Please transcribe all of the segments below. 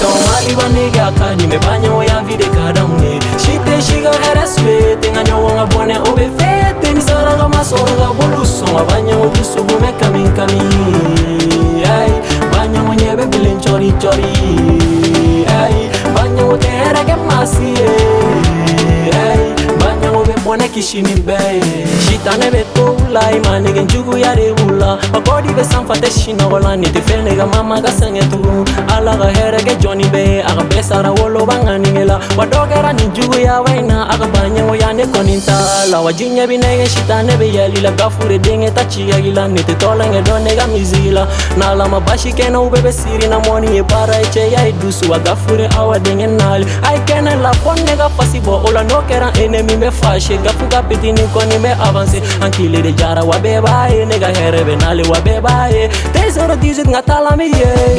tomali banegaka nimebanyo ya videkadamne shiteshiga hereswe tenganyowonga bwone obefete nisaraga masoroga bolusonga banyo obusugume kaminkami banyo nyebe bilinchorichori banyo oterege masie bone kishini bɛɛ ye sitane be tola i ma negen juguya de b'u la bakɔdi be sanfa tɛ sinɔgɔla ni tɛ fɛn ne ka mama ka sɛngɛ tugun ala ka dɔɔni bɛ ye a ka bɛɛ sara woloba ŋanige la wa dɔ kɛra nin juguya wɛn na ne kɔni la wa ji ɲɛ bi ne bɛ yɛli la gafure denkɛ ta ciyagi la ne tɛ tɔlɛnkɛ dɔn ne ka misigi la n'alama basi kɛnɛw siri na mɔni ye baara ye cɛya ye wa gafure awa denkɛ naali a ye la fɔ ne ka fasi bɔ o la n'o kɛra enemi bɛ fashe gafu ka pitini kɔni bɛ avanse an kile de jara wa bɛɛ b'a ye ne ka hɛrɛ bɛ nale wa bɛɛ b'a ye 3 0 18 nka tala mi ye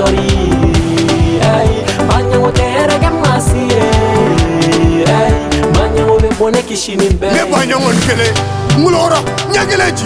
mutori manya ngoteherege mwasie manya ngovebone kishini mbeeanyangonkele mulora nyageleji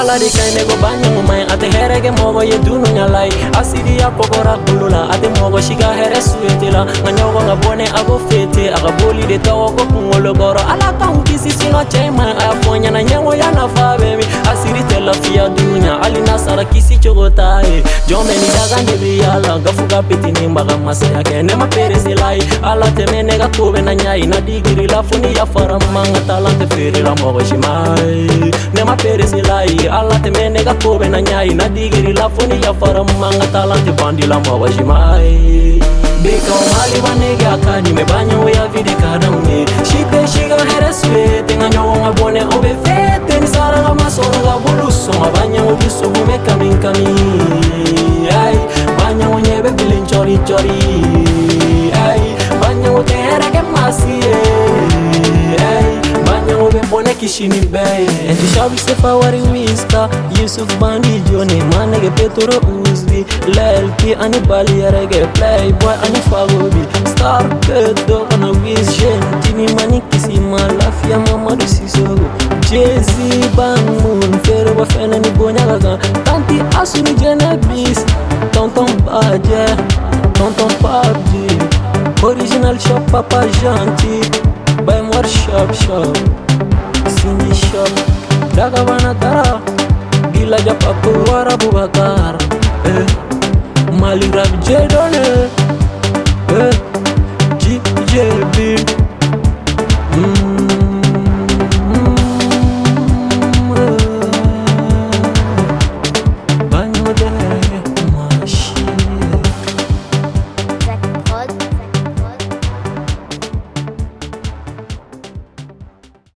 aladikaenego banyango mai ate herege mogo ye dunu nyalai asidi ya kogora kulula ate mogo shiga here suetela nga nyogo nga bone ago fete aga bolide togo go kungologoro alakaunkisisino chai mai ayafonyana nyango ya nafa bemi asidi telafiad mina ali na sara kisi cogo ta ye jɔn bɛ ni daga de bi ya la gafu ka pitini baga masaya kɛ ne ma perese la ye ala tɛmɛ ne ka ko bɛ na ɲa ye na digiri la fo ni yafara ma ka taa la tɛ feere la mɔgɔ si ma ye ne ma perese la ye ala tɛmɛ ne ka ko bɛ na ɲa ye na digiri la fo ni yafara ma ka taa la tɛ bandi la mɔgɔ si ma ye. bikaw mali ba nege a ka di mɛ ba ɲɛ o ye. ni bay Enti shabi sefa wari wista Yusuf bandi joni manege petoro uzbi Lelki ani bali yarege playboy ani fagobi Star kedo ana wiz gentini mani kisi malafia mamadu sisogo Jezi bangun fero wa fena ni bonyaga Tanti asu jene bis Tonton badje Tonton pabdi Original shop papa janti Buy more shop shop kufundisha daga vanagara bila japakowarabubakara eh. malirabjedone eh.